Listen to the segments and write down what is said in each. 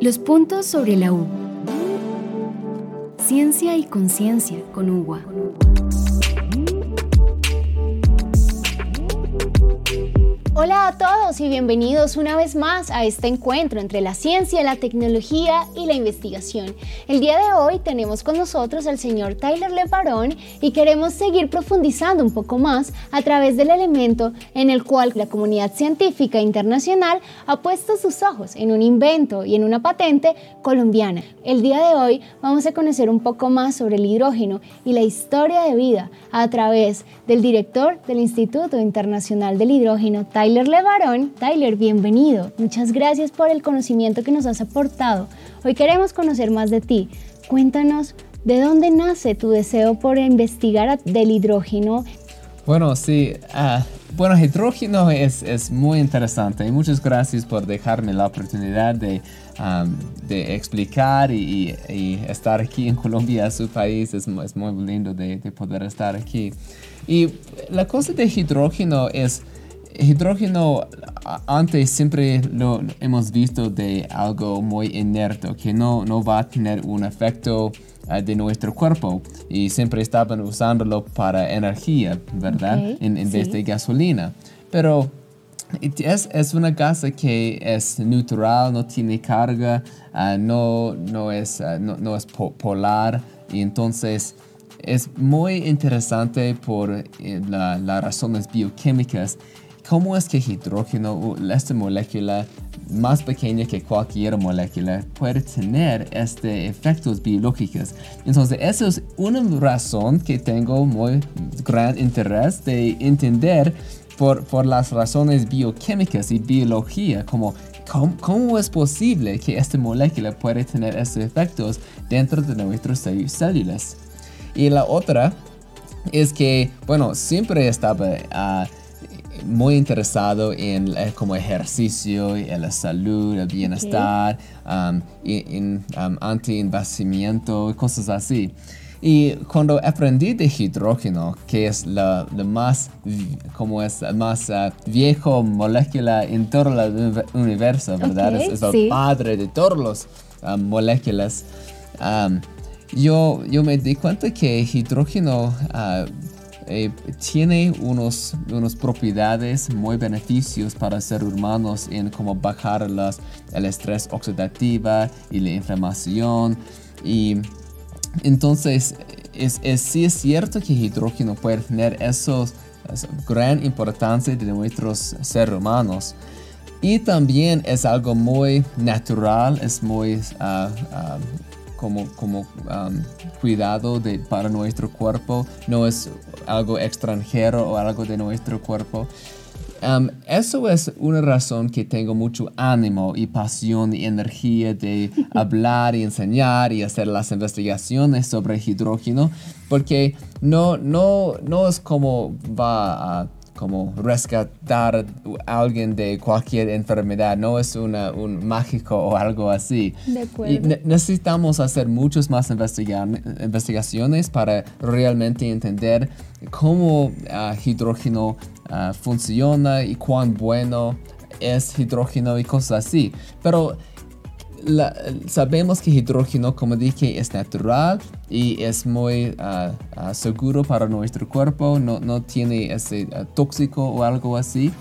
Los puntos sobre la U. Ciencia y conciencia con UWA. Hola a todos y bienvenidos una vez más a este encuentro entre la ciencia, la tecnología y la investigación. El día de hoy tenemos con nosotros al señor Tyler Levarón y queremos seguir profundizando un poco más a través del elemento en el cual la comunidad científica internacional ha puesto sus ojos en un invento y en una patente colombiana. El día de hoy vamos a conocer un poco más sobre el hidrógeno y la historia de vida a través del director del Instituto Internacional del Hidrógeno, Tyler Tyler Levarón. Tyler, bienvenido. Muchas gracias por el conocimiento que nos has aportado. Hoy queremos conocer más de ti. Cuéntanos de dónde nace tu deseo por investigar del hidrógeno. Bueno, sí. Uh, bueno, hidrógeno es, es, muy interesante y muchas gracias por dejarme la oportunidad de, de explicar y, estar aquí en Colombia, su país. Es, es muy lindo de, de poder estar aquí. Y la cosa de hidrógeno es hidrógeno antes siempre lo hemos visto de algo muy inerte, que no, no va a tener un efecto eh, de nuestro cuerpo y siempre estaban usándolo para energía, ¿verdad? en, vez de gasolina. Pero es, es, una gasa que es neutral, no tiene carga, eh, no, no, es, eh, no, es polar y entonces es muy interesante por las razones bioquímicas cómo es que hidrógeno, esta molécula más pequeña que cualquier molécula, puede tener este efectos biológicos. Entonces, esa es una razón que tengo muy gran interés de entender por, por las razones bioquímicas y biología, como ¿Cómo, ¿Cómo, es posible que esta molécula puede tener estos efectos dentro de nuestras células? Y la otra es que, bueno, siempre estaba uh, muy interesado en eh, como ejercicio, en la salud, el bienestar, um, en, um, anti-envejecimiento, cosas así. Y cuando aprendí de hidrógeno, que es la, más, como es más uh, viejo molécula en todo el universo, ¿verdad? es, el padre de todas las um, moléculas. Um, yo, yo me di cuenta que hidrógeno uh, eh, tiene unos, unas propiedades muy beneficios para ser humanos en como bajar las, el estrés oxidativo y la inflamación. Y entonces, es, sí es cierto que hidrógeno puede tener esos, esa gran importancia de nuestros seres humanos. Y también es algo muy natural, es muy uh, como, como um, cuidado de, para nuestro cuerpo, no es algo extranjero o algo de nuestro cuerpo. Um, eso es una razón que tengo mucho ánimo y pasión y energía de hablar y enseñar y hacer las investigaciones sobre hidrógeno, porque no, no, no es como va a como rescatar a alguien de cualquier enfermedad, no es una, un mágico o algo así. Y necesitamos hacer muchas más investigaciones para realmente entender cómo uh, hidrógeno uh, funciona y cuán bueno es hidrógeno y cosas así. Pero sabemos que hidrógeno, como dije, es natural y es muy ah, ah, seguro para nuestro cuerpo, no, no tiene ese ah, tóxico o algo así.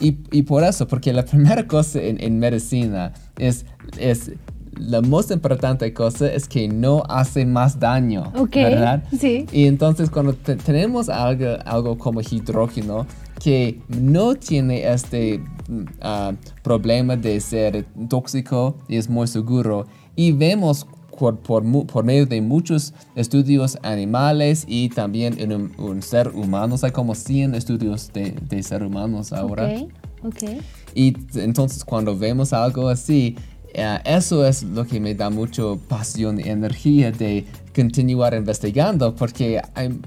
Y, y, por eso, porque la primera cosa en, en medicina es, es la más importante cosa es que no hace más daño, ¿verdad? Sí. Y entonces cuando tenemos algo, algo como hidrógeno que no tiene este uh, problema de ser tóxico y es muy seguro. Y vemos por, por, medio de muchos estudios animales y también en un, ser humano, hay como 100 estudios de, de ser humanos ahora. Okay, okay. Y entonces cuando vemos algo así, uh, eso es lo que me da mucho pasión y energía de continuar investigando porque hay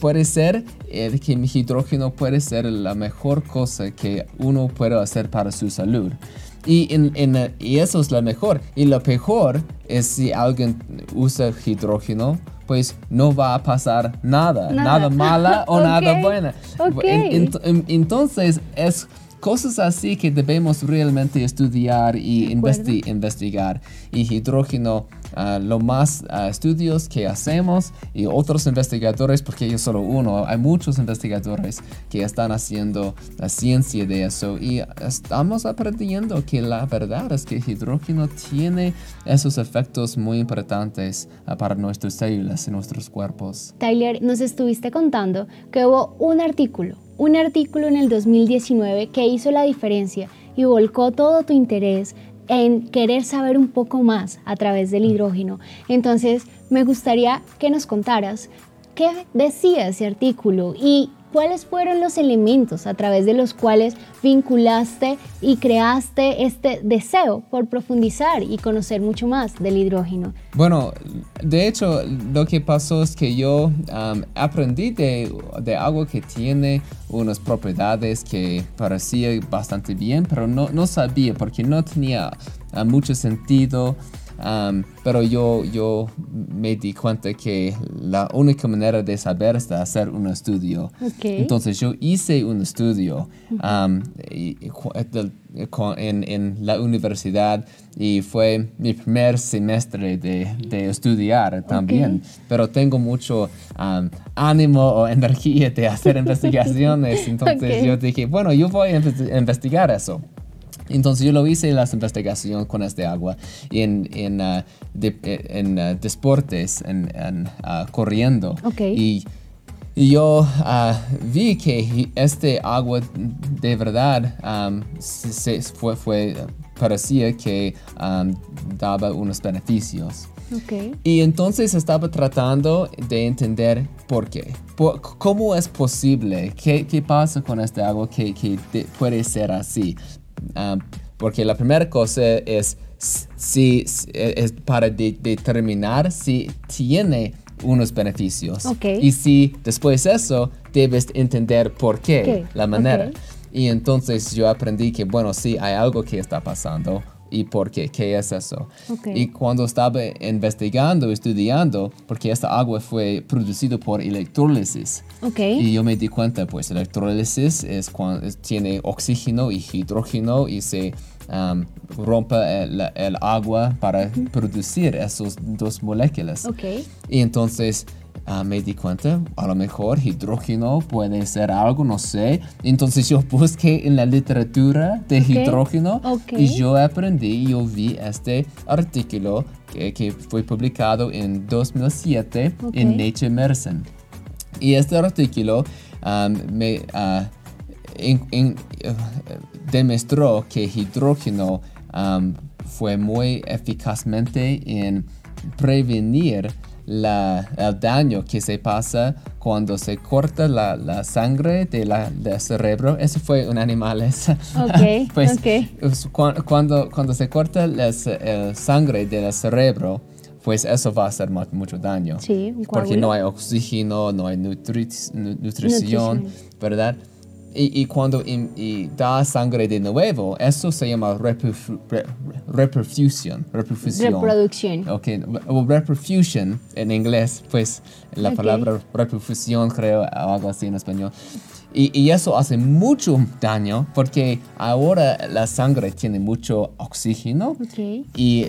puede ser eh, que mi hidrógeno puede ser la mejor cosa que uno puede hacer para su salud. Y, en, y eso es lo mejor. Y lo peor es si alguien usa hidrógeno, pues no va a pasar nada, nada, mala o nada buena. entonces es cosas así que debemos realmente estudiar y investigar. Y hidrógeno, uh, lo más uh, estudios que hacemos y otros investigadores, porque yo solo uno, hay muchos investigadores que están haciendo la ciencia de eso y estamos aprendiendo que la verdad es que hidrógeno tiene esos efectos muy importantes uh, para nuestras células y nuestros cuerpos. Tyler, nos estuviste contando que hubo un artículo un artículo en el 2019 que hizo la diferencia y volcó todo tu interés en querer saber un poco más a través del hidrógeno. Entonces, me gustaría que nos contaras qué decía ese artículo y ¿Cuáles fueron los elementos a través de los cuales vinculaste y creaste este deseo por profundizar y conocer mucho más del hidrógeno? Bueno, de hecho, lo que pasó es que yo aprendí de, de, algo que tiene unas propiedades que parecía bastante bien, pero no, no sabía porque no tenía ah, mucho sentido pero yo, yo me di cuenta que la única manera de saber es hacer un estudio. Entonces yo hice un estudio en, en, la universidad y fue mi primer semestre de, de estudiar también. Pero tengo mucho ánimo o energía de hacer investigaciones. Entonces yo dije, bueno, yo voy a investigar eso. Entonces yo lo hice en las investigaciones con este agua en, en, uh, en uh, deportes, en, uh, corriendo. Y, yo vi que este agua de verdad um, se, fue, fue, parecía que um, daba unos beneficios. Okay. Y entonces estaba tratando de entender por qué. ¿Cómo es posible? ¿Qué, ¿Qué, pasa con este agua que, que puede ser así? Ah, porque la primera cosa es, si, es para determinar si tiene unos beneficios. Y si después de eso, debes entender por qué, la manera. Y entonces yo aprendí que, bueno, sí, hay algo que está pasando y por qué, qué es eso. Y cuando estaba investigando, estudiando, porque esta agua fue producida por electrólisis. Y yo me di cuenta, pues, electrólisis es cuando tiene oxígeno y hidrógeno y se um, rompe el, agua para producir esas dos moléculas. Y entonces Ah, me di cuenta, a lo mejor hidrógeno puede ser algo, no sé. Entonces yo busqué en la literatura de hidrógeno y yo aprendí, yo vi este artículo que, que fue publicado en 2007 en Nature Medicine. Y este artículo me uh, demostró que hidrógeno fue muy eficazmente en prevenir el daño que se pasa cuando se corta la, sangre de la, del cerebro. Eso fue un animal. Okay, pues, Cuando, cuando se corta la sangre del cerebro, pues eso va a hacer mucho daño. Sí, porque no hay oxígeno, no hay nutrición, ¿verdad? Y, cuando da sangre de nuevo, eso se llama reperfusión. Reproducción. Ok, o reperfusion en inglés, pues la palabra reperfusión creo, algo así en español. Y, eso hace mucho daño porque ahora la sangre tiene mucho oxígeno y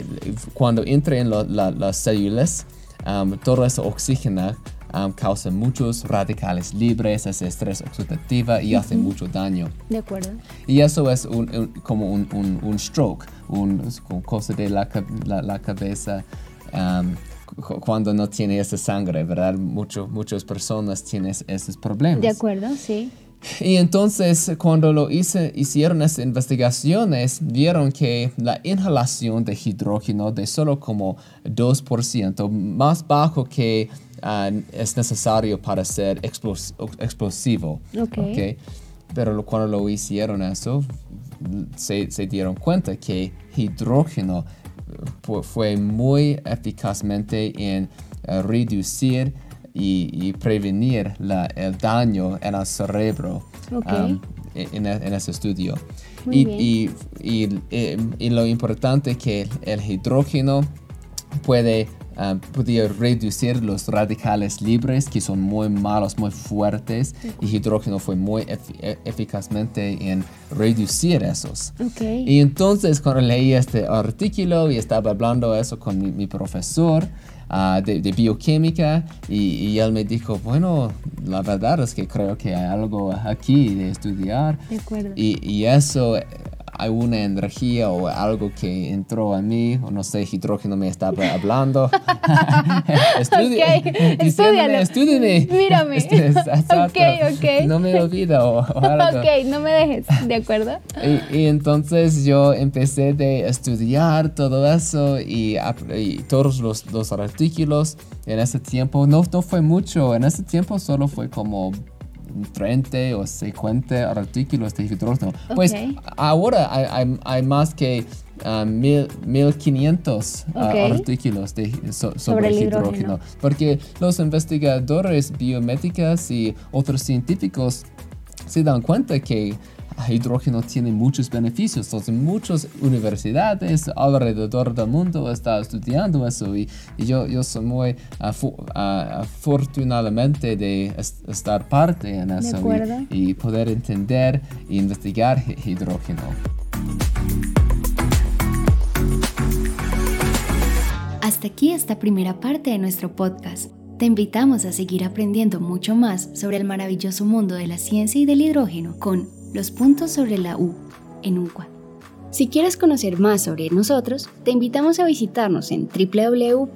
cuando entra en las células, um, todo ese oxígeno um, causa muchos radicales libres, hace estrés oxidativo y hace mucho daño. De acuerdo. Y eso es como un, un, stroke, una cosa de la, la, cabeza. Um, cuando no tiene esa sangre, ¿verdad? Mucho, muchas personas tienen esos problemas. De acuerdo, sí. Y entonces cuando lo hice, hicieron esas investigaciones, vieron que la inhalación de hidrógeno de solo como 2%, más bajo que es necesario para ser explosivo. Okay. Pero cuando lo hicieron eso, se, dieron cuenta que hidrógeno fue muy eficazmente en ah, reducir y, prevenir el daño en el cerebro um, en, ese estudio. Y, y, lo importante es que el hidrógeno puede ah, podía reducir los radicales libres que son muy malos, muy fuertes y hidrógeno fue muy e-, eficazmente en reducir esos. Y entonces cuando leí este artículo y estaba hablando eso con mi, profesor, ah, de, bioquímica y, y, él me dijo, bueno, la verdad es que creo que hay algo aquí de estudiar. De acuerdo. Y, y eso hay una energía o algo que entró a mí, o no sé, hidrógeno me estaba hablando. Estudia, okay, Mírame. ok, ok. No me olvido o, algo. Ok, no me dejes, ¿de acuerdo? Y, entonces yo empecé de estudiar todo eso y, todos los, los artículos en ese tiempo. No, no fue mucho, en ese tiempo solo fue como 30 o 50 artículos de hidrógeno. Pues ahora hay, hay, más que 1500 ah, artículos de, sobre, hidrógeno. Porque los investigadores biomédicos y otros científicos se dan cuenta que hidrógeno tiene muchos beneficios. Entonces, muchas universidades alrededor del mundo están estudiando eso y, yo, yo soy muy afortunadamente de estar parte en eso y, y, poder entender e investigar hidrógeno. Hasta aquí esta primera parte de nuestro podcast. Te invitamos a seguir aprendiendo mucho más sobre el maravilloso mundo de la ciencia y del hidrógeno con los puntos sobre la U en UWA. Si quieres conocer más sobre nosotros, te invitamos a visitarnos en www.uwa.com.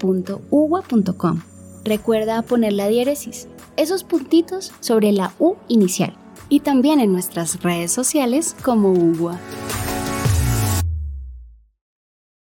Recuerda poner la diéresis, esos puntitos sobre la U inicial, y también en nuestras redes sociales como UWA.